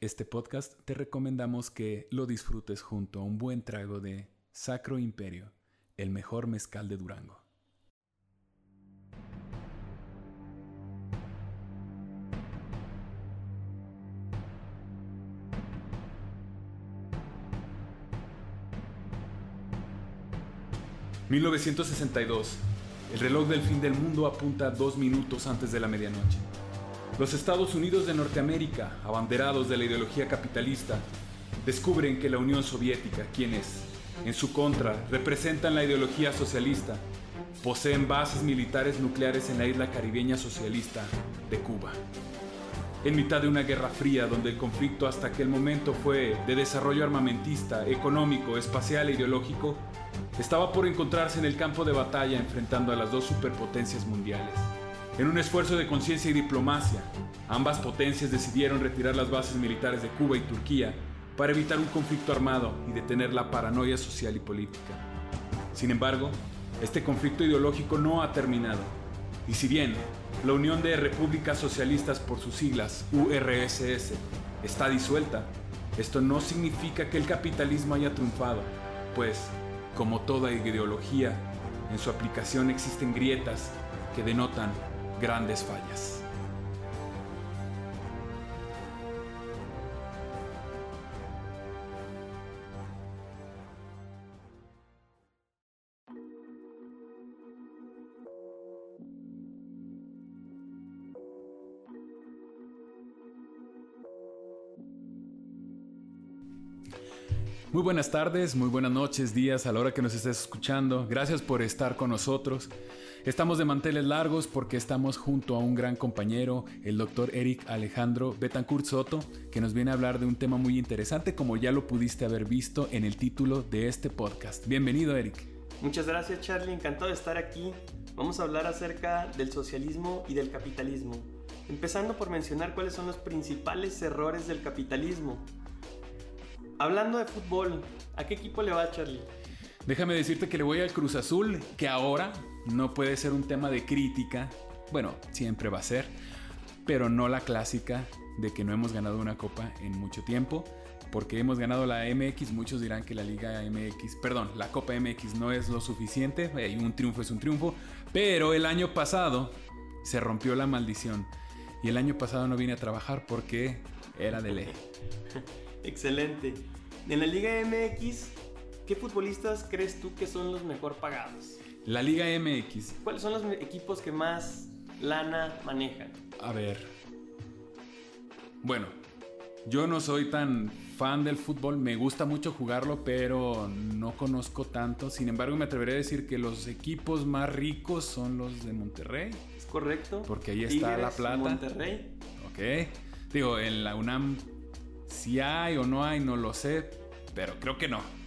este podcast te recomendamos que lo disfrutes junto a un buen trago de Sacro Imperio, el mejor mezcal de Durango. ...1962... El reloj del fin del mundo apunta dos minutos antes de la medianoche. Los Estados Unidos de Norteamérica, abanderados de la ideología capitalista, descubren que la Unión Soviética, quienes, en su contra, representan la ideología socialista, poseen bases militares nucleares en la isla caribeña socialista de Cuba. En mitad de una guerra fría donde el conflicto hasta aquel momento fue de desarrollo armamentista, económico, espacial e ideológico, estaba por encontrarse en el campo de batalla enfrentando a las dos superpotencias mundiales. En un esfuerzo de conciencia y diplomacia, ambas potencias decidieron retirar las bases militares de Cuba y Turquía para evitar un conflicto armado y detener la paranoia social y política. Sin embargo, este conflicto ideológico no ha terminado. Y si bien la Unión de Repúblicas Socialistas por sus siglas URSS está disuelta, esto no significa que el capitalismo haya triunfado, pues, como toda ideología, en su aplicación existen grietas que denotan grandes fallas. Muy buenas tardes, muy buenas noches, días a la hora que nos estés escuchando. Gracias por estar con nosotros. Estamos de manteles largos porque estamos junto a un gran compañero, el doctor Eric Alejandro Betancourt Soto, que nos viene a hablar de un tema muy interesante como ya lo pudiste haber visto en el título de este podcast. Bienvenido Eric. Muchas gracias Charlie, encantado de estar aquí. Vamos a hablar acerca del socialismo y del capitalismo. Empezando por mencionar cuáles son los principales errores del capitalismo. Hablando de fútbol, ¿a qué equipo le va Charlie? Déjame decirte que le voy al Cruz Azul, que ahora no puede ser un tema de crítica. Bueno, siempre va a ser, pero no la clásica de que no hemos ganado una copa en mucho tiempo. Porque hemos ganado la MX, muchos dirán que la Liga MX, perdón, la Copa MX no es lo suficiente, un triunfo es un triunfo, pero el año pasado se rompió la maldición y el año pasado no vine a trabajar porque era de ley. Excelente. En la Liga MX, ¿qué futbolistas crees tú que son los mejor pagados? La Liga MX. ¿Cuáles son los equipos que más lana manejan? A ver. Bueno, yo no soy tan fan del fútbol, me gusta mucho jugarlo, pero no conozco tanto. Sin embargo, me atreveré a decir que los equipos más ricos son los de Monterrey. Es correcto. Porque ahí está la plata. Monterrey. Ok. Digo, en la UNAM si hay o no hay, no lo sé, pero creo que no.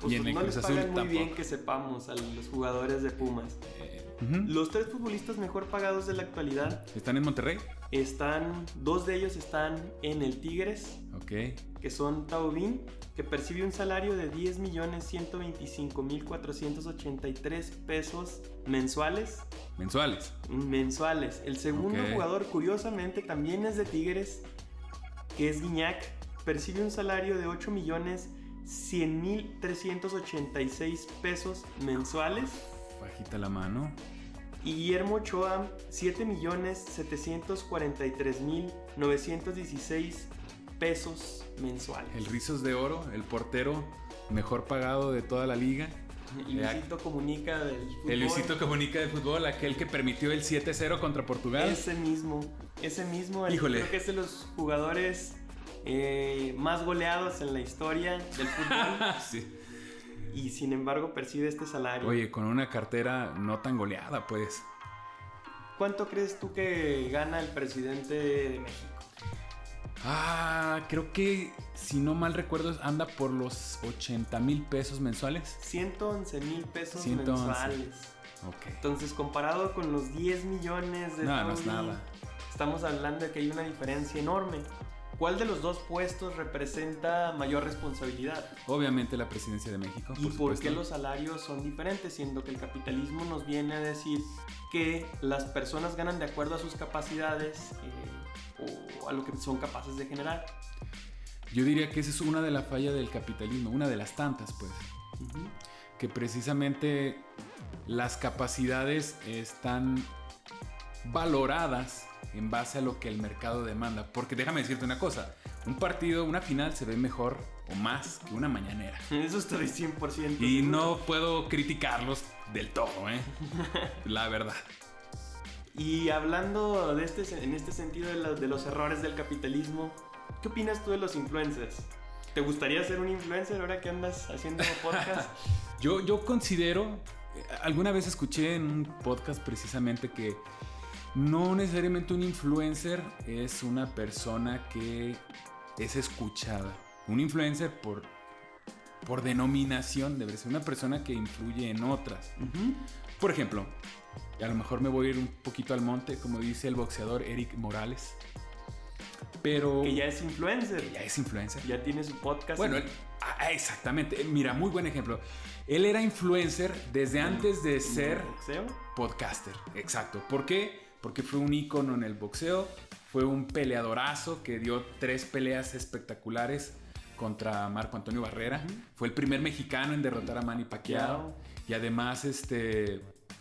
Pues y en el no Cruz les pagan muy bien que sepamos a los jugadores de Pumas. Eh, los tres futbolistas mejor pagados de la actualidad. ¿Están en Monterrey? Están, dos de ellos están en el Tigres. Ok. Que son Taubín, que percibe un salario de 10.125.483 pesos mensuales. Mensuales. Mensuales. El segundo jugador, curiosamente, también es de Tigres, que es Guiñac, percibe un salario de 8 millones 100 mil 386 pesos mensuales. Bajita la mano. Y Guillermo Ochoa, 7 millones 743 mil 916 pesos mensuales. El Rizos de Oro, el portero mejor pagado de toda la liga. Y Luisito Comunica del fútbol. El Luisito Comunica del fútbol, aquel que permitió el 7-0 contra Portugal. Ese mismo, ese mismo. Híjole. Creo que es de los jugadores eh, más goleados en la historia del fútbol. sí. Y sin embargo percibe este salario. Oye, con una cartera no tan goleada, pues. ¿Cuánto crees tú que gana el presidente de México? Ah, creo que, si no mal recuerdo, anda por los 80 mil pesos mensuales. 111 mil pesos mensuales. Ok. Entonces, comparado con los 10 millones de... No, no es nada. Estamos hablando de que hay una diferencia enorme. ¿Cuál de los dos puestos representa mayor responsabilidad? Obviamente la presidencia de México. ¿Y por, qué los salarios son diferentes? Siendo que el capitalismo nos viene a decir que las personas ganan de acuerdo a sus capacidades eh, o a lo que son capaces de generar. Yo diría que esa es una de las fallas del capitalismo, una de las tantas, pues. Que precisamente las capacidades están valoradas en base a lo que el mercado demanda. Porque déjame decirte una cosa, un partido, una final se ve mejor o más que una mañanera. Eso estoy 100%. Y no puedo criticarlos del todo, ¿eh? La verdad. Y hablando de este, en este sentido de, de, los errores del capitalismo, ¿qué opinas tú de los influencers? ¿Te gustaría ser un influencer ahora que andas haciendo podcast? yo, yo considero, alguna vez escuché en un podcast precisamente que no necesariamente un influencer es una persona que es escuchada. Un influencer por, por denominación debe ser una persona que influye en otras. Por ejemplo, a lo mejor me voy a ir un poquito al monte, como dice el boxeador Eric Morales. Pero. Que ya es influencer. Que ya es influencer. Ya tiene su podcast. Bueno, ah, ah, exactamente. Mira, muy buen ejemplo. Él era influencer desde antes de ser boxeo? podcaster. Exacto. ¿Por qué? Porque fue un ícono en el boxeo. Fue un peleadorazo que dio tres peleas espectaculares contra Marco Antonio Barrera. Fue el primer mexicano en derrotar a Manny Pacquiao. Y además, este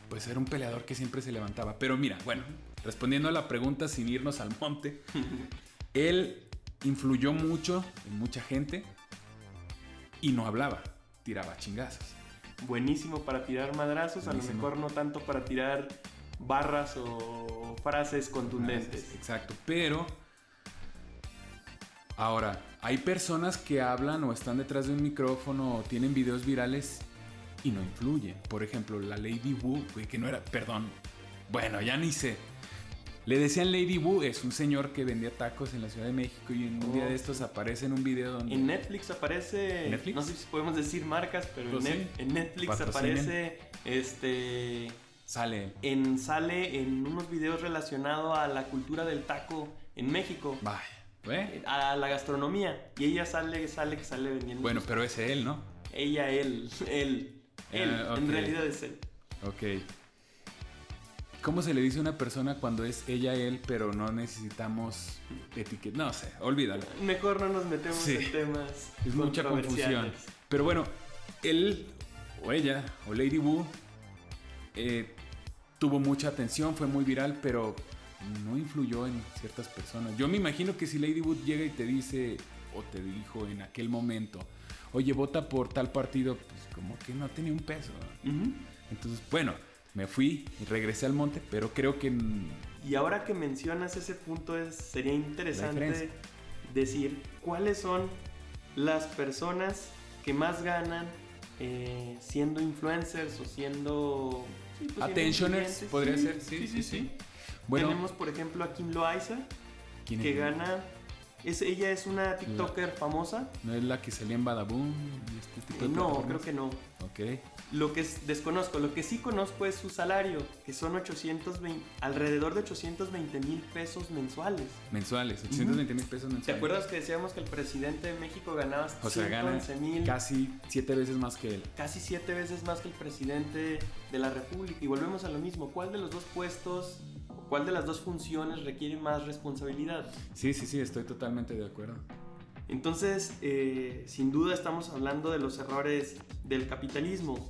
pues era un peleador que siempre se levantaba. Pero mira, bueno, respondiendo a la pregunta sin irnos al monte, él influyó mucho en mucha gente y no hablaba, tiraba chingazos. Buenísimo para tirar madrazos, a lo mejor no tanto para tirar barras o frases contundentes. Exacto, pero ahora, hay personas que hablan o están detrás de un micrófono o tienen videos virales y no influye. Por ejemplo, la Lady Wu, que no era, perdón, bueno, ya ni sé. Le decían Lady Wu, es un señor que vendía tacos en la Ciudad de México y en un día de estos aparece en un video donde... En Netflix aparece... ¿Netflix? No sé si podemos decir marcas, pero en, pues Netflix aparece este... Sale. En, sale en unos videos relacionados a la cultura del taco en México. Vaya. ¿Eh? A la gastronomía. Y ella sale, sale, que sale vendiendo. Bueno, pero es él, ¿no? Ella, él, él. Él, ah, en realidad es él. Ok. ¿Cómo se le dice a una persona cuando es ella, él, pero no necesitamos etiqueta? No sé, olvídalo. Mejor no nos metemos en temas. Es mucha confusión. Pero bueno, él o ella o Lady Wu eh, tuvo mucha atención, fue muy viral, pero no influyó en ciertas personas. Yo me imagino que si Lady Wu llega y te dice o te dijo en aquel momento, oye, vota por tal partido, pues como que no tenía un peso. Entonces, bueno, me fui y regresé al monte, pero creo que... Y ahora que mencionas ese punto, es, sería interesante decir cuáles son las personas que más ganan eh, siendo influencers o siendo... Sí, pues Attentioners, podría ser, sí, sí, sí. Bueno, Tenemos, por ejemplo, a Kim Loaiza, que gana es, ella es una TikToker famosa. ¿No es la que salía en Badaboom? Este tipo no, creo que no. Ok. Lo que desconozco, lo que sí conozco es su salario, que son 820, alrededor de 820 mil pesos mensuales. Mensuales, 820 mil pesos mensuales. ¿Te acuerdas que decíamos que el presidente de México ganaba o sea, mil? Casi siete veces más que él. Casi siete veces más que el presidente de la República. Y volvemos a lo mismo, ¿cuál de los dos puestos ¿Cuál de las dos funciones requiere más responsabilidad? Sí, sí, sí, estoy totalmente de acuerdo. Entonces, eh, sin duda estamos hablando de los errores del capitalismo.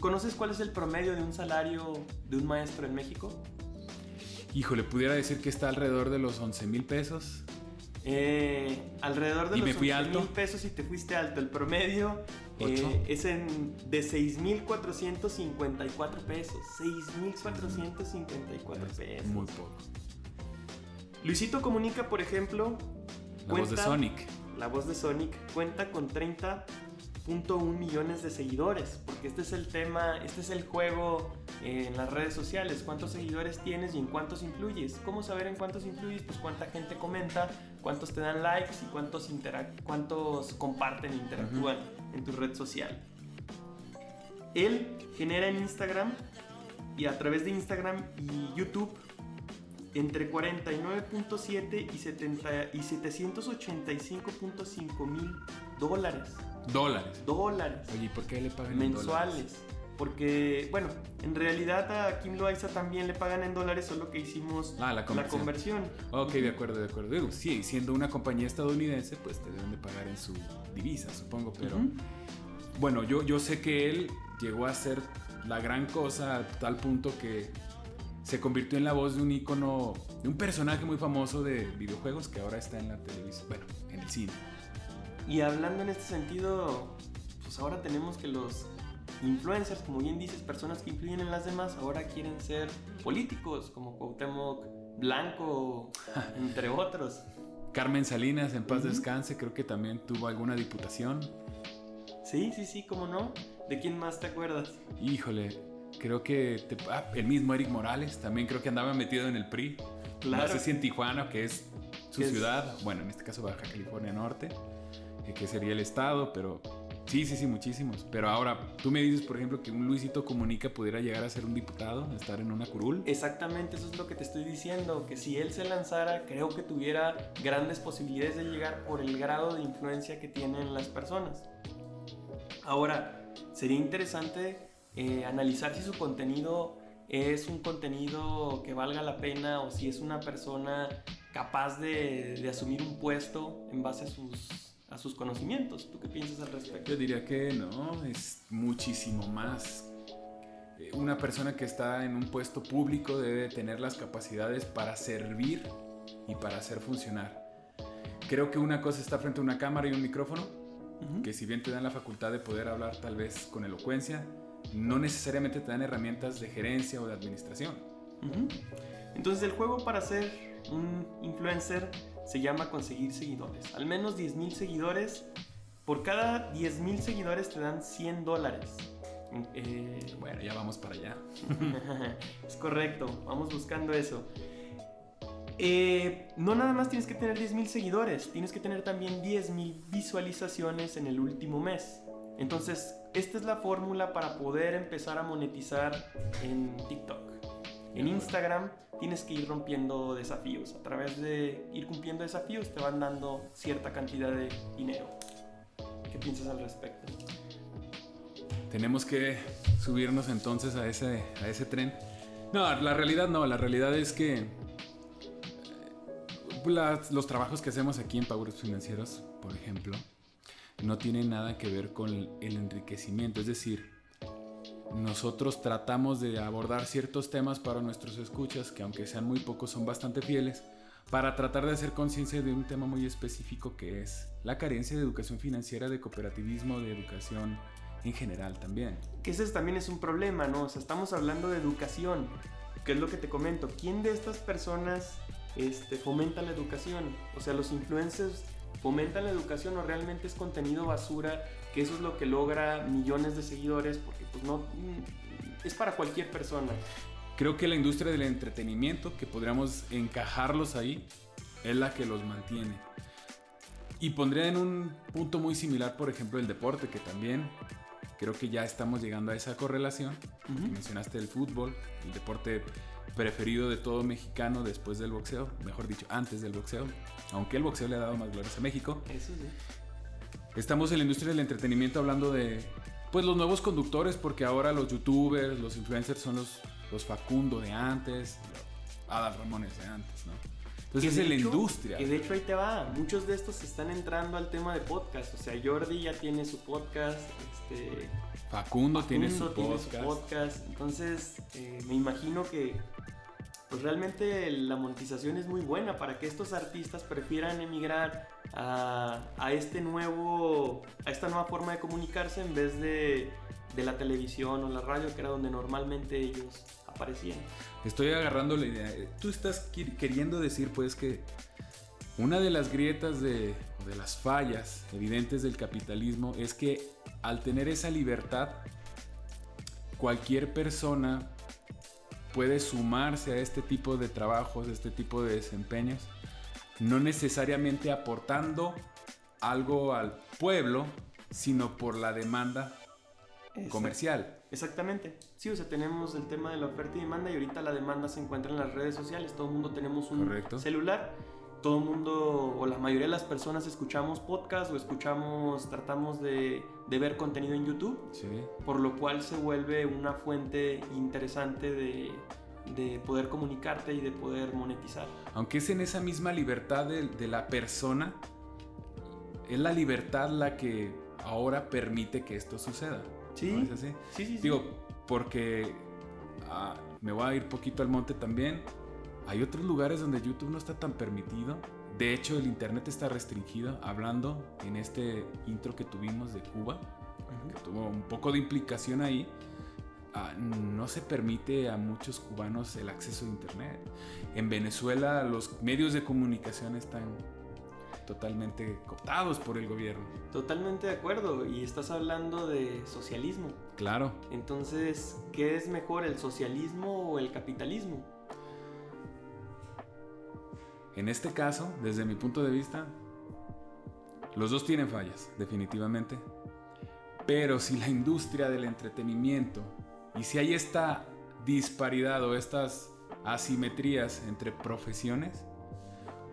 ¿Conoces cuál es el promedio de un salario de un maestro en México? Híjole, pudiera decir que está alrededor de los 11 mil pesos. Eh, alrededor de ¿Y los me fui alto? mil pesos y te fuiste alto. El promedio eh, es en, de 6.454 pesos. 6.454 pesos. Muy poco. Luisito Comunica, por ejemplo. La voz de Sonic. La voz de Sonic cuenta con 30.1 millones de seguidores. Porque este es el tema, este es el juego en las redes sociales, cuántos seguidores tienes y en cuántos influyes. ¿Cómo saber en cuántos influyes? Pues cuánta gente comenta, cuántos te dan likes y cuántos, cuántos comparten e interactúan en tu red social. Él genera en Instagram y a través de Instagram y YouTube entre 49.7 y, 70, y 785.5 mil dólares. Dólares. Dólares. Oye, ¿y por qué le pagan mensuales? Porque, bueno, en realidad a Kim Loaiza también le pagan en dólares, solo que hicimos Ah, la conversión. conversión. Ok, de acuerdo, de acuerdo. Digo, sí, siendo una compañía estadounidense, pues te deben de pagar en su divisa, supongo, pero... Bueno, yo, yo sé que él llegó a ser la gran cosa a tal punto que se convirtió en la voz de un ícono, de un personaje muy famoso de videojuegos que ahora está en la televisión, bueno, en el cine. Y hablando en este sentido, pues ahora tenemos que los influencers, como bien dices, personas que influyen en las demás, ahora quieren ser políticos, como Cuauhtémoc Blanco, entre otros. Carmen Salinas, en paz Ujú. descanse, creo que también tuvo alguna diputación. Sí, sí, sí, cómo no. ¿De quién más te acuerdas? Híjole, creo que te- ah, el mismo Eric Morales también creo que andaba metido en el PRI. Claro. No sé si en Tijuana, que es su Que es- ciudad, bueno, en este caso Baja California Norte, eh, que sería el estado, pero sí, sí, sí, muchísimos. Pero ahora, tú me dices, por ejemplo, que un Luisito Comunica pudiera llegar a ser un diputado, estar en una curul. Exactamente, eso es lo que te estoy diciendo, que si él se lanzara, creo que tuviera grandes posibilidades de llegar por el grado de influencia que tienen las personas. Ahora, sería interesante eh, analizar si su contenido es un contenido que valga la pena o si es una persona capaz de, de asumir un puesto en base a sus, a sus conocimientos. ¿Tú qué piensas al respecto? Yo diría que no, es muchísimo más. Eh, Una persona que está en un puesto público debe tener las capacidades para servir y para hacer funcionar. Creo que una cosa está frente a una cámara y un micrófono, que si bien te dan la facultad de poder hablar tal vez con elocuencia, no necesariamente te dan herramientas de gerencia o de administración. Entonces el juego para ser un influencer se llama conseguir seguidores. Al menos 10.000 seguidores. Por cada 10.000 seguidores te dan 100 dólares. Eh, Bueno, ya vamos para allá. es correcto, vamos buscando eso. Eh, no nada más tienes que tener 10.000 seguidores, tienes que tener también 10.000 visualizaciones en el último mes. Entonces, esta es la fórmula para poder empezar a monetizar en TikTok. En Instagram tienes que ir rompiendo desafíos. A través de ir cumpliendo desafíos te van dando cierta cantidad de dinero. ¿Qué piensas al respecto? Tenemos que subirnos entonces a ese, a ese tren. No, la realidad no, la realidad es que eh, los trabajos que hacemos aquí en Ups Financieros, por ejemplo, no tienen nada que ver con el enriquecimiento. Es decir, nosotros tratamos de abordar ciertos temas para nuestros escuchas, que aunque sean muy pocos, son bastante fieles, para tratar de hacer conciencia de un tema muy específico que es la carencia de educación financiera, de cooperativismo, de educación en general también. Que ese también es un problema, ¿no? O sea, estamos hablando de educación, que es lo que te comento. ¿Quién de estas personas este, fomenta la educación? O sea, los influencers fomentan la educación o realmente es contenido basura, que eso es lo que logra millones de seguidores, porque pues no, mm, es para cualquier persona. Creo que la industria del entretenimiento, que podríamos encajarlos ahí, es la que los mantiene. Y pondría en un punto muy similar, por ejemplo, el deporte, que también creo que ya estamos llegando a esa correlación. Mencionaste el fútbol, el deporte preferido de todo mexicano después del boxeo, mejor dicho, antes del boxeo, aunque el boxeo le ha dado más glorias a México. Eso sí. Estamos en la industria del entretenimiento hablando de pues los nuevos conductores, porque ahora los youtubers, los influencers son los, los Facundo de antes, Adal Ramones de antes, ¿no? Entonces es la hecho- industria. Que de hecho ahí te va. Muchos de estos están entrando al tema de podcast. O sea, Jordi ya tiene su podcast. Este, Facundo, tiene su tiene su podcast. podcast. Entonces, eh, me imagino que pues realmente la monetización es muy buena para que estos artistas prefieran emigrar a, a este nuevo, a esta nueva forma de comunicarse en vez de, de la televisión o la radio, que era donde normalmente ellos aparecían. Estoy agarrando la idea. Tú estás queriendo decir, pues, que una de las grietas de, o de las fallas evidentes del capitalismo es que al tener esa libertad, cualquier persona puede sumarse a este tipo de trabajos, a este tipo de desempeños, no necesariamente aportando algo al pueblo, sino por la demanda comercial. Exactamente. Sí, o sea, tenemos el tema de la oferta y demanda y ahorita la demanda se encuentra en las redes sociales. Todo el mundo tenemos un Correcto. celular todo el mundo o la mayoría de las personas escuchamos podcast o escuchamos, tratamos de, de, ver contenido en YouTube. Sí. Por lo cual se vuelve una fuente interesante de, de poder comunicarte y de poder monetizar. Aunque es en esa misma libertad de, de la persona, es la libertad la que ahora permite que esto suceda. Sí. ¿No es así? Sí, sí, sí. Digo, porque ah, me voy a ir poquito al monte también. Hay otros lugares donde YouTube no está tan permitido. De hecho, el Internet está restringido. Hablando en este intro que tuvimos de Cuba, que tuvo un poco de implicación ahí, ah, no se permite a muchos cubanos el acceso a Internet. En Venezuela los medios de comunicación están totalmente cooptados por el gobierno. Totalmente de acuerdo. Y estás hablando de socialismo. Claro. Entonces, ¿qué es mejor, el socialismo o el capitalismo? En este caso, desde mi punto de vista, los dos tienen fallas, definitivamente. Pero si la industria del entretenimiento y si hay esta disparidad o estas asimetrías entre profesiones,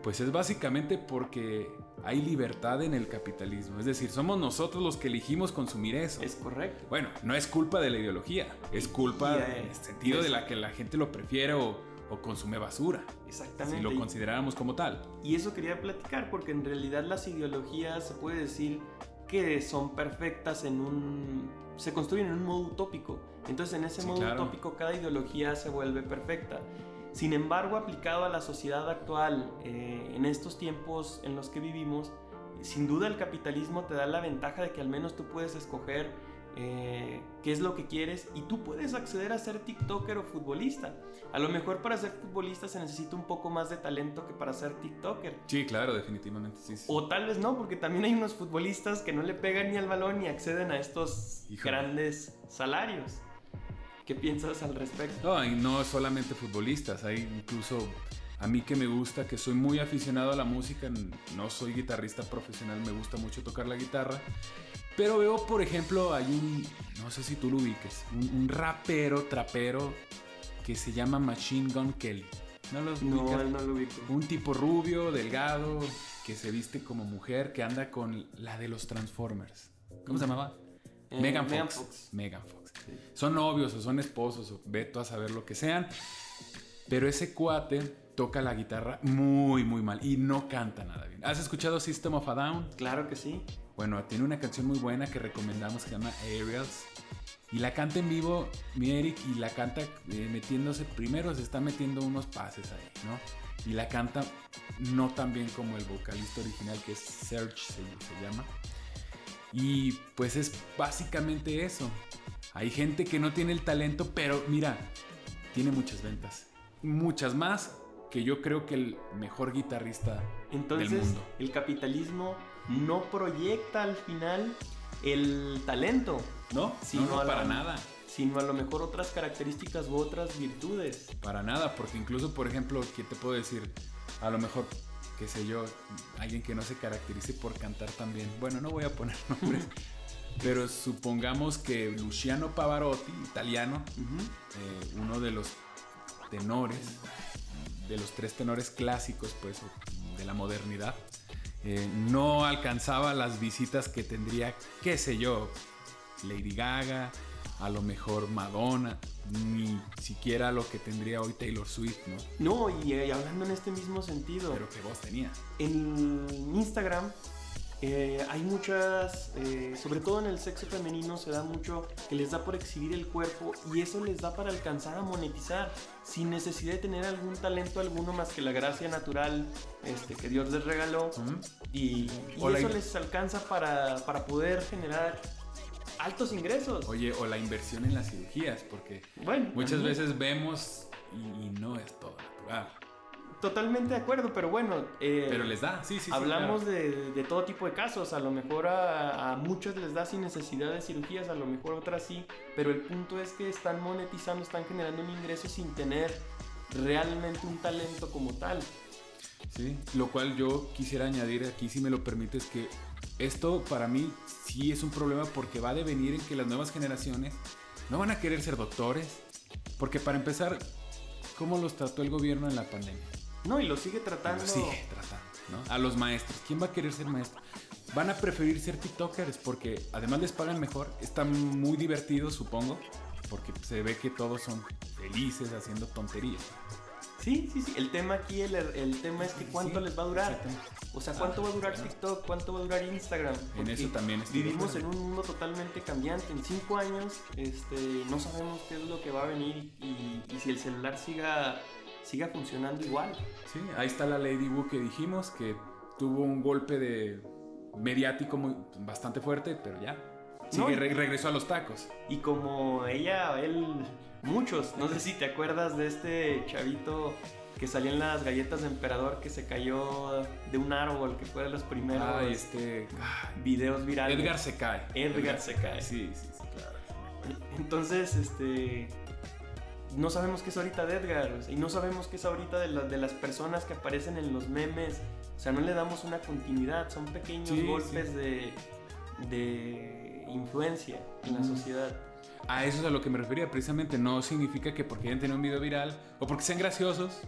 pues es básicamente porque hay libertad en el capitalismo. Es decir, somos nosotros los que elegimos consumir eso. Es correcto. Bueno, no es culpa de la ideología, es culpa Y, eh, en el sentido de la que la gente lo prefiere o, o consume basura. Exactamente. Si lo consideráramos como tal. Y eso quería platicar porque en realidad las ideologías se puede decir que son perfectas en un... se construyen en un modo utópico. Entonces en ese Sí, modo claro. utópico cada ideología se vuelve perfecta. Sin embargo, aplicado a la sociedad actual, eh, en estos tiempos en los que vivimos, sin duda el capitalismo te da la ventaja de que al menos tú puedes escoger eh, qué es lo que quieres y tú puedes acceder a ser TikToker o futbolista. A lo mejor para ser futbolista se necesita un poco más de talento que para ser TikToker. Sí, claro, definitivamente, sí. sí. O tal vez no, porque también hay unos futbolistas que no le pegan ni al balón ni acceden a estos Híjole. grandes salarios. ¿Qué piensas al respecto? No, y no solamente futbolistas, hay incluso a mí que me gusta, que soy muy aficionado a la música, no soy guitarrista profesional, me gusta mucho tocar la guitarra, pero veo, por ejemplo, hay un, no sé si tú lo ubiques, un, un rapero, trapero, que se llama Machine Gun Kelly. ¿No los No, ubicas? él no lo ubico. Un tipo rubio, delgado, que se viste como mujer, que anda con la de los Transformers. ¿Cómo se llamaba? Eh, Megan Fox. Megan Fox. Megan Fox. Sí. Son novios o son esposos o veto a saber lo que sean. Pero ese cuate toca la guitarra muy, muy mal y no canta nada bien. ¿Has escuchado System of a Down? Claro que sí. Bueno, tiene una canción muy buena que recomendamos que se llama Aerials. Y la canta en vivo mi Eric y la canta eh, metiéndose, primero se está metiendo unos pases ahí, ¿no? Y la canta no tan bien como el vocalista original que es Serge se, se llama. Y pues es básicamente eso. Hay gente que no tiene el talento, pero mira, tiene muchas ventas. Muchas más que yo creo que el mejor guitarrista Entonces, del mundo. el capitalismo no proyecta al final el talento, No, no, para nada. sino a lo mejor otras características u otras virtudes. Para nada, porque incluso, por ejemplo, ¿qué te puedo decir? A lo mejor, qué sé yo, alguien que no se caracterice por cantar tan bien. Bueno, no voy a poner nombres, pero supongamos que Luciano Pavarotti, italiano, eh, uno de los tenores, de los tres tenores clásicos, pues, de la modernidad, eh, no alcanzaba las visitas que tendría, qué sé yo, Lady Gaga, a lo mejor Madonna, ni siquiera lo que tendría hoy Taylor Swift, ¿no? No, y, eh, hablando en este mismo sentido, Pero que voz tenía. en Instagram eh, hay muchas, eh, sobre todo en el sexo femenino se da mucho que les da por exhibir el cuerpo y eso les da para alcanzar a monetizar sin necesidad de tener algún talento alguno más que la gracia natural este, que Dios les regaló y, eso les alcanza para, para poder generar altos ingresos. Oye, o la inversión en las cirugías, porque bueno, muchas veces vemos y, y no es todo natural. Totalmente de acuerdo, pero bueno. eh, Pero les da, sí, sí, sí. Hablamos claro. de, de todo tipo de casos, a lo mejor a, a muchos les da sin necesidad de cirugías, a lo mejor otras sí, pero el punto es que están monetizando, están generando un ingreso sin tener realmente un talento como tal. Sí, lo cual yo quisiera añadir aquí, si me lo permites, que esto para mí sí es un problema porque va a devenir en que las nuevas generaciones no van a querer ser doctores, porque para empezar, ¿cómo los trató el gobierno en la pandemia? No, y lo sigue tratando. Lo sigue tratando, ¿no? A los maestros. ¿Quién va a querer ser maestro? Van a preferir ser TikTokers porque además les pagan mejor. Están muy divertidos, supongo. Porque se ve que todos son felices haciendo tonterías. Sí, sí, sí. El tema aquí, el, el tema es que cuánto Sí, les va a durar. O sea, ¿cuánto Ah, va a durar claro. TikTok? ¿Cuánto va a durar Instagram? En eso también Vivimos en un mundo totalmente cambiante. En cinco años este, no sabemos qué es lo que va a venir y, y si el celular siga, siga funcionando igual. Sí, ahí está la Lady Wu que dijimos, que tuvo un golpe de mediático muy, bastante fuerte, pero ya. No, Sigue, re- regresó a los tacos. Y como ella, él, muchos, no sé si te acuerdas de este chavito que salía en las galletas de emperador que se cayó de un árbol, que fue de los primeros Ah, este. ay, videos virales. Edgar se cae. Edgar se cae. Sí, sí, sí, claro. Entonces, este. No sabemos qué es ahorita de Edgar. o sea, y no sabemos qué es ahorita de, la- de las personas que aparecen en los memes. O sea, no le damos una continuidad. Son pequeños Sí, golpes sí. de, de influencia en la sociedad. A eso es a lo que me refería, precisamente. No significa que porque hayan tenido un video viral o porque sean graciosos,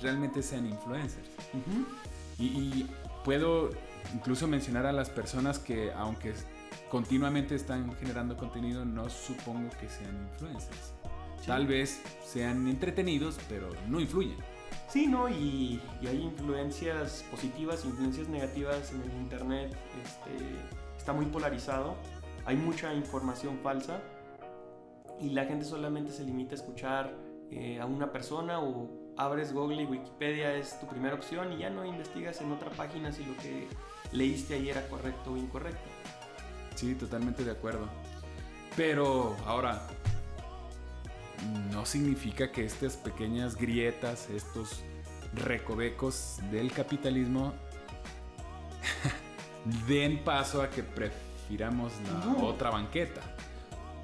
realmente sean influencers. Y, y puedo incluso mencionar a las personas que, aunque continuamente están generando contenido, no supongo que sean influencers. Sí. Tal vez sean entretenidos, pero no influyen. Sí, ¿no? Y, y hay influencias positivas, influencias negativas en el internet. Este, está muy polarizado. Hay mucha información falsa. Y la gente solamente se limita a escuchar eh, a una persona o abres Google y Wikipedia es tu primera opción y ya no investigas en otra página si lo que leíste ahí era correcto o incorrecto. Sí, totalmente de acuerdo. Pero ahora, no significa que estas pequeñas grietas, estos recovecos del capitalismo den paso a que prefiramos la No. otra banqueta.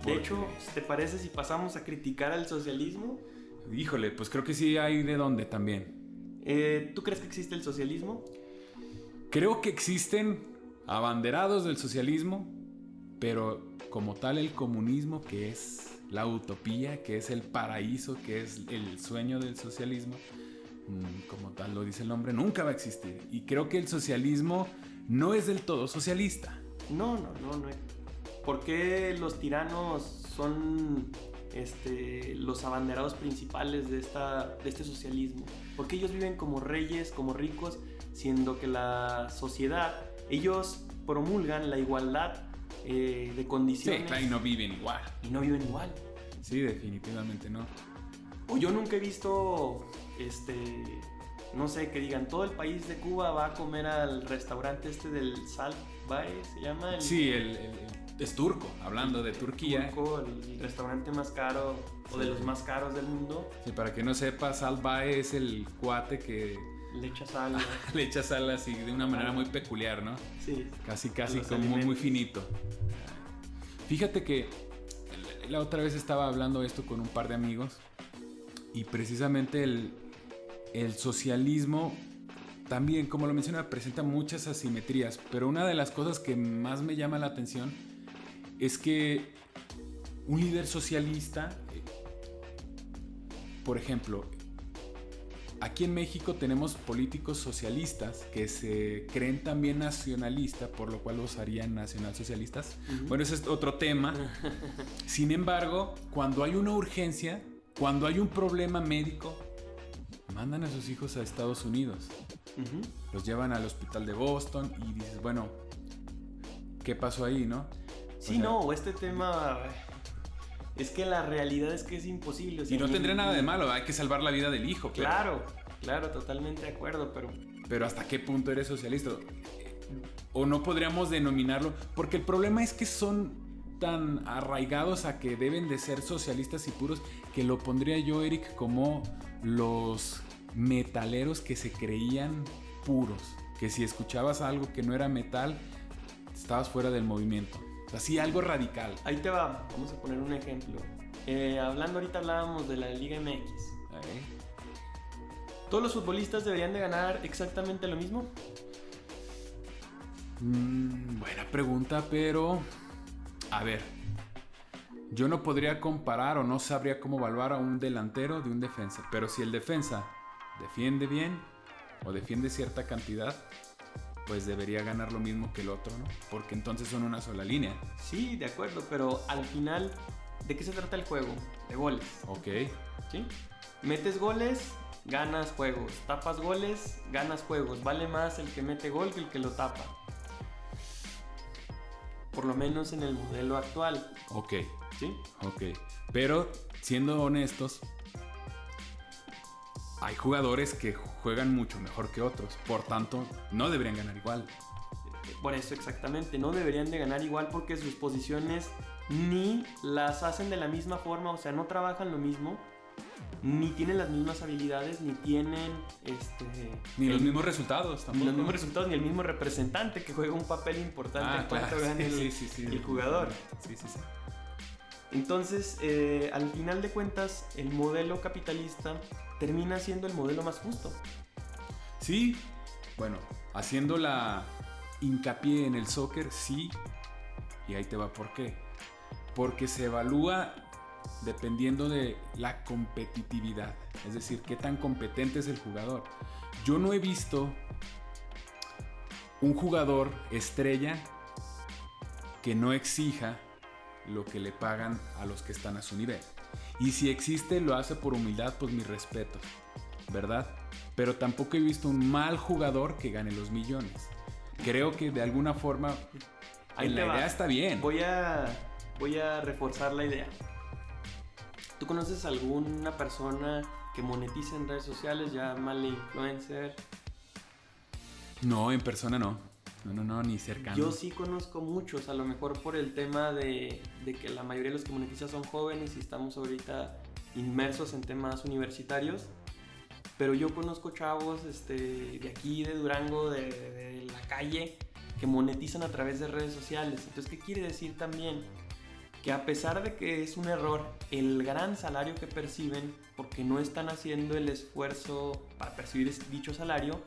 De hecho, ¿te parece si pasamos a criticar al socialismo? híjole, pues creo que sí hay de dónde también. Eh, ¿Tú crees que existe el socialismo? Creo que existen abanderados del socialismo, pero como tal el comunismo, que es la utopía, que es el paraíso, que es el sueño del socialismo, mm, como tal lo dice el nombre, nunca va a existir. Y creo que el socialismo no es del todo socialista. No, no, no, no. ¿Por qué los tiranos son este, los abanderados principales de, esta, de este socialismo? ¿Por qué ellos viven como reyes, como ricos, siendo que la sociedad, ellos promulgan la igualdad eh, de Sí, condiciones claro, y no viven igual. y no viven igual? Sí, definitivamente no. O yo nunca he visto, este, no sé, que digan, todo el país de Cuba va a comer al restaurante este del Salt Bay, se llama. El, Sí, el, el- el- es turco, hablando de Turquía. Turco, el restaurante más caro o de Sí. los más caros del mundo. Sí, para que no sepa, Salvae es el cuate que Le echa sal. le echa sal así de una manera muy peculiar, ¿no? sí. Casi, casi como muy, muy alimentos. finito. Fíjate que la otra vez estaba hablando esto con un par de amigos y precisamente el, el socialismo también, como lo mencionaba, presenta muchas asimetrías, pero una de las cosas que más me llama la atención es que un líder socialista, eh, por ejemplo, Aquí en México tenemos políticos socialistas que se creen también nacionalistas, por lo cual los harían nacionalsocialistas. Ujú. Bueno, ese es otro tema. Sin embargo, cuando hay una urgencia, cuando hay un problema médico, mandan a sus hijos a Estados Unidos. Ujú. Los llevan al hospital de Boston y dices, bueno, ¿qué pasó ahí, no? Sí, O sea, no, este tema. Es que la realidad es que es imposible. o sea, Y no tendría nada de malo, hay que salvar la vida del hijo. pero- Claro, claro, totalmente de acuerdo, pero. Pero hasta qué punto eres socialista. O no podríamos denominarlo. Porque el problema es que son tan arraigados a que deben de ser socialistas y puros que lo pondría yo, Eric, como los metaleros que se creían puros. Que si escuchabas algo que no era metal, estabas fuera del movimiento. Así algo radical. Ahí te va, vamos a poner un ejemplo. Eh, hablando ahorita hablábamos de la Liga MX. ¿Todos los futbolistas deberían de ganar exactamente lo mismo? Mm, buena pregunta, pero... A ver. Yo no podría comparar o no sabría cómo evaluar a un delantero de un defensa. Pero si el defensa defiende bien o defiende cierta cantidad, pues debería ganar lo mismo que el otro, ¿no? Porque entonces son una sola línea. Sí, de acuerdo, pero al final, ¿de qué se trata el juego? De goles. Ok. ¿Sí? Metes goles, ganas juegos. Tapas goles, ganas juegos. Vale más el que mete gol que el que lo tapa. Por lo menos en el modelo actual. Ok. ¿Sí? Ok. Pero, siendo honestos, hay jugadores que juegan mucho mejor que otros. Por tanto, no deberían ganar igual. Por eso exactamente, no deberían de ganar igual porque sus posiciones ni las hacen de la misma forma, o sea, no trabajan lo mismo, ni tienen las mismas habilidades, ni tienen este Ni los mismos resultados ni tampoco. los mismos resultados, ni el mismo representante que juega un papel importante Ah, en cuanto claro. gane Sí, el, sí, sí, el sí. jugador. Sí, sí, sí. Entonces, eh, al final de cuentas, el modelo capitalista termina siendo el modelo más justo. Sí, bueno, haciendo la hincapié en el soccer, sí. Y ahí te va por qué. Porque se evalúa dependiendo de la competitividad. Es decir, qué tan competente es el jugador. Yo no he visto un jugador estrella que no exija lo que le pagan a los que están a su nivel. Y si existe, lo hace por humildad, pues mis respetos, ¿verdad? Pero tampoco he visto un mal jugador que gane los millones. Creo que de alguna forma Ahí en te la va. idea está bien. Voy a, voy a reforzar la idea. ¿Tú conoces alguna persona que monetice en redes sociales, llámale influencer? No, en persona no. No, no, no, ni cercano. Yo sí conozco muchos, a lo mejor por el tema de, que la mayoría de los monetizan son jóvenes y estamos ahorita inmersos en temas universitarios. Pero yo conozco chavos este, de aquí, de Durango, de, de la calle, que monetizan a través de redes sociales. Entonces, ¿qué quiere decir también? Que a pesar de que es un error, el gran salario que perciben, porque no están haciendo el esfuerzo para percibir dicho salario,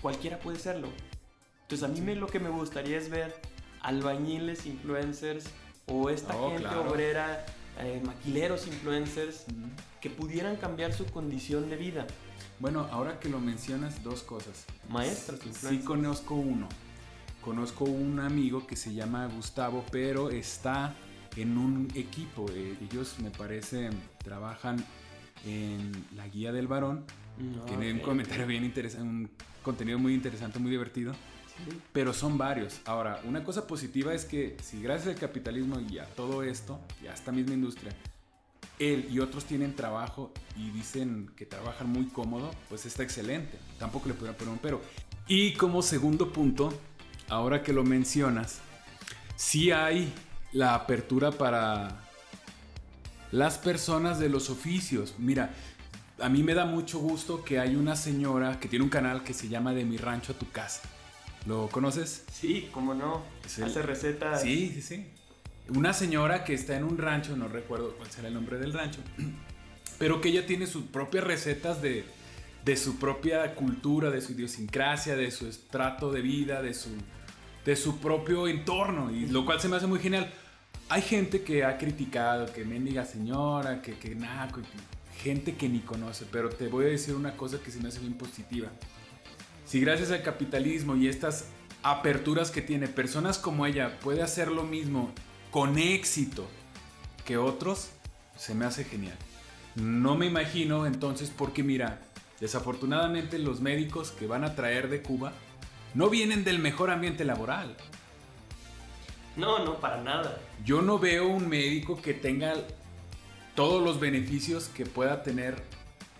cualquiera puede serlo. Entonces a mí me, lo que me gustaría es ver albañiles, influencers o esta Oh, gente claro. obrera, eh, maquileros, influencers, que pudieran cambiar su condición de vida. Bueno, ahora que lo mencionas, dos cosas. Maestros, Sí influencers. conozco uno. Conozco un amigo que se llama Gustavo, pero está en un equipo. Eh, ellos, me parece, trabajan en la guía del varón. Mm, Tiene un ok. comentario bien interesante, un contenido muy interesante, muy divertido. Pero son varios. Ahora, una cosa positiva es que si gracias al capitalismo y a todo esto, y a esta misma industria, él y otros tienen trabajo y dicen que trabajan muy cómodo, pues está excelente. Tampoco le podrían poner un pero. Y como segundo punto, ahora que lo mencionas, sí hay la apertura para las personas de los oficios. Mira, a mí me da mucho gusto que hay una señora que tiene un canal que se llama De mi rancho a tu casa. ¿Lo conoces? Sí, cómo no. Es el- Hace recetas. Sí, sí, sí. Una señora que está en un rancho, no recuerdo cuál será el nombre del rancho, pero que ella tiene sus propias recetas de, de su propia cultura, de su idiosincrasia, de su estrato de vida, de su, de su propio entorno, y lo cual se me hace muy genial. Hay gente que ha criticado, que mendiga señora, que, que que- gente que ni conoce, pero te voy a decir una cosa que se me hace bien positiva. Si gracias al capitalismo y estas aperturas que tiene personas como ella puede hacer lo mismo con éxito que otros, se me hace genial. No me imagino entonces porque mira, desafortunadamente los médicos que van a traer de Cuba no vienen del mejor ambiente laboral. No, no, para nada. Yo no veo un médico que tenga todos los beneficios que pueda tener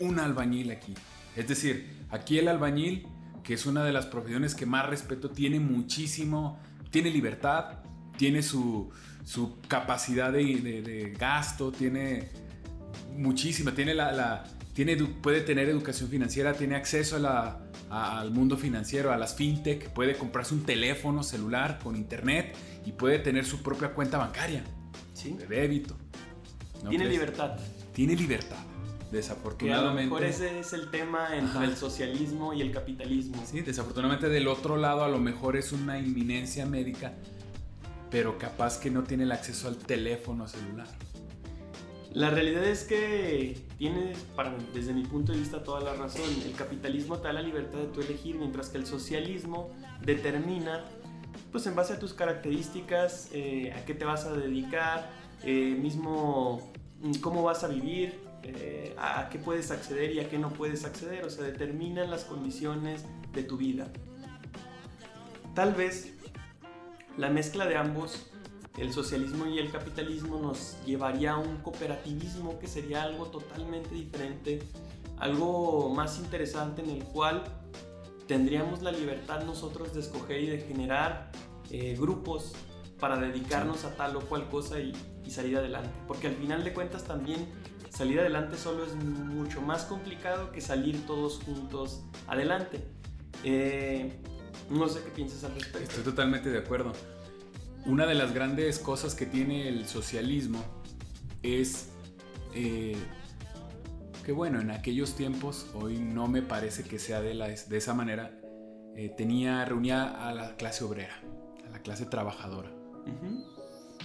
un albañil aquí. Es decir, aquí el albañil, que es una de las profesiones que más respeto, tiene muchísimo, tiene libertad, tiene su, su capacidad de, de- de gasto, tiene muchísima, tiene la, la- tiene, puede tener educación financiera, tiene acceso a la- a- al mundo financiero, a las fintech, puede comprarse un teléfono celular con internet y puede tener su propia cuenta bancaria Sí. de débito. ¿No Tiene crees? libertad. Tiene libertad. Que a lo Desafortunadamente. mejor ese es el tema entre Ajá. el socialismo y el capitalismo. Sí, desafortunadamente del otro lado a lo mejor es una inminencia médica, pero capaz que no tiene el acceso al teléfono celular. La realidad es que tienes, para, desde mi punto de vista, toda la razón. El capitalismo te da la libertad de tú elegir, mientras que el socialismo determina, pues en base a tus características, eh, a qué te vas a dedicar, eh, mismo mm, cómo vas a vivir, eh, a qué puedes acceder y a qué no puedes acceder. O sea, determinan las condiciones de tu vida. Tal vez la mezcla de ambos el socialismo y el capitalismo nos llevaría a un cooperativismo que sería algo totalmente diferente, algo más interesante en el cual tendríamos la libertad nosotros de escoger y de generar eh, grupos para dedicarnos a tal o cual cosa y, salir adelante. Porque al final de cuentas también salir adelante solo es mucho más complicado que salir todos juntos adelante. Eh, no sé qué piensas al respecto. Estoy totalmente de acuerdo. Una de las grandes cosas que tiene el socialismo es eh, que, bueno, en aquellos tiempos, hoy no me parece que sea de, la, de esa manera, eh, tenía, reunía a la clase obrera, a la clase trabajadora.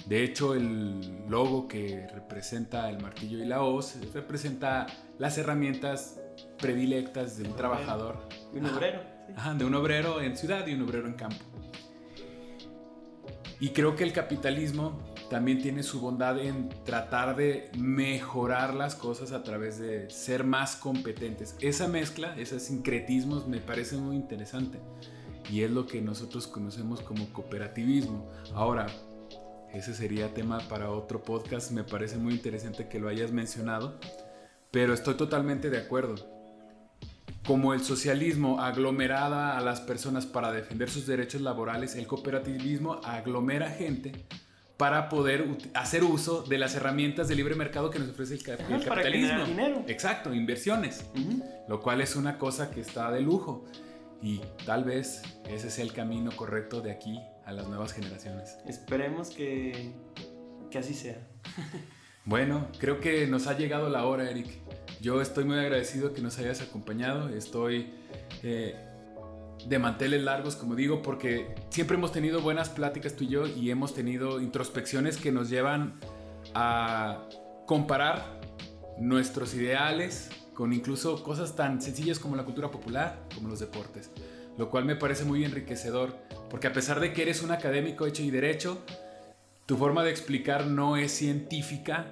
De hecho, el logo que representa el martillo y la hoz representa las herramientas predilectas de un trabajador. De un obrero. Ajá, de un obrero en ciudad y un obrero en campo. Y creo que el capitalismo también tiene su bondad en tratar de mejorar las cosas a través de ser más competentes. Esa mezcla, esos sincretismos me parece muy interesante y es lo que nosotros conocemos como cooperativismo. Ahora, ese sería tema para otro podcast, me parece muy interesante que lo hayas mencionado, pero estoy totalmente de acuerdo. Como el socialismo aglomerada a las personas para defender sus derechos laborales, el cooperativismo aglomera gente para poder hacer uso de las herramientas de libre mercado que nos ofrece el, capitalismo. dinero. Exacto, inversiones, lo cual es una cosa que está de lujo. Y tal vez ese sea el camino correcto de aquí a las nuevas generaciones. Esperemos que, que así sea. bueno, creo que nos ha llegado la hora, Eric. Yo estoy muy agradecido que nos hayas acompañado. Estoy eh, de manteles largos, como digo, porque siempre hemos tenido buenas pláticas tú y yo y hemos tenido introspecciones que nos llevan a comparar nuestros ideales con incluso cosas tan sencillas como la cultura popular, como los deportes. Lo cual me parece muy enriquecedor, porque a pesar de que eres un académico hecho y derecho, tu forma de explicar no es científica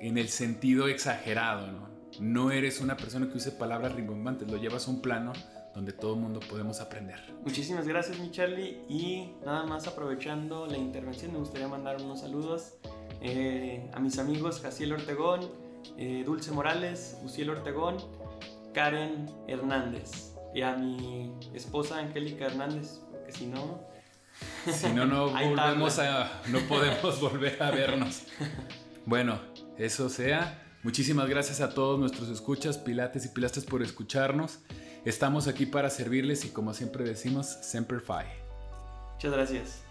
en el sentido exagerado, ¿no? no eres una persona que use palabras rimbombantes, lo llevas a un plano donde todo el mundo podemos aprender. Muchísimas gracias, mi Charlie. Y nada más aprovechando la intervención, me gustaría mandar unos saludos eh, a mis amigos Jaciel Ortegón, eh, Dulce Morales, Uciel Ortegón, Karen Hernández y a mi esposa Angélica Hernández, porque si no... Si no, no volvemos a, no podemos volver a vernos. Bueno, eso sea. Muchísimas gracias a todos nuestros escuchas, pilates y pilastres por escucharnos. Estamos aquí para servirles y como siempre decimos, Semper Fi. Muchas gracias.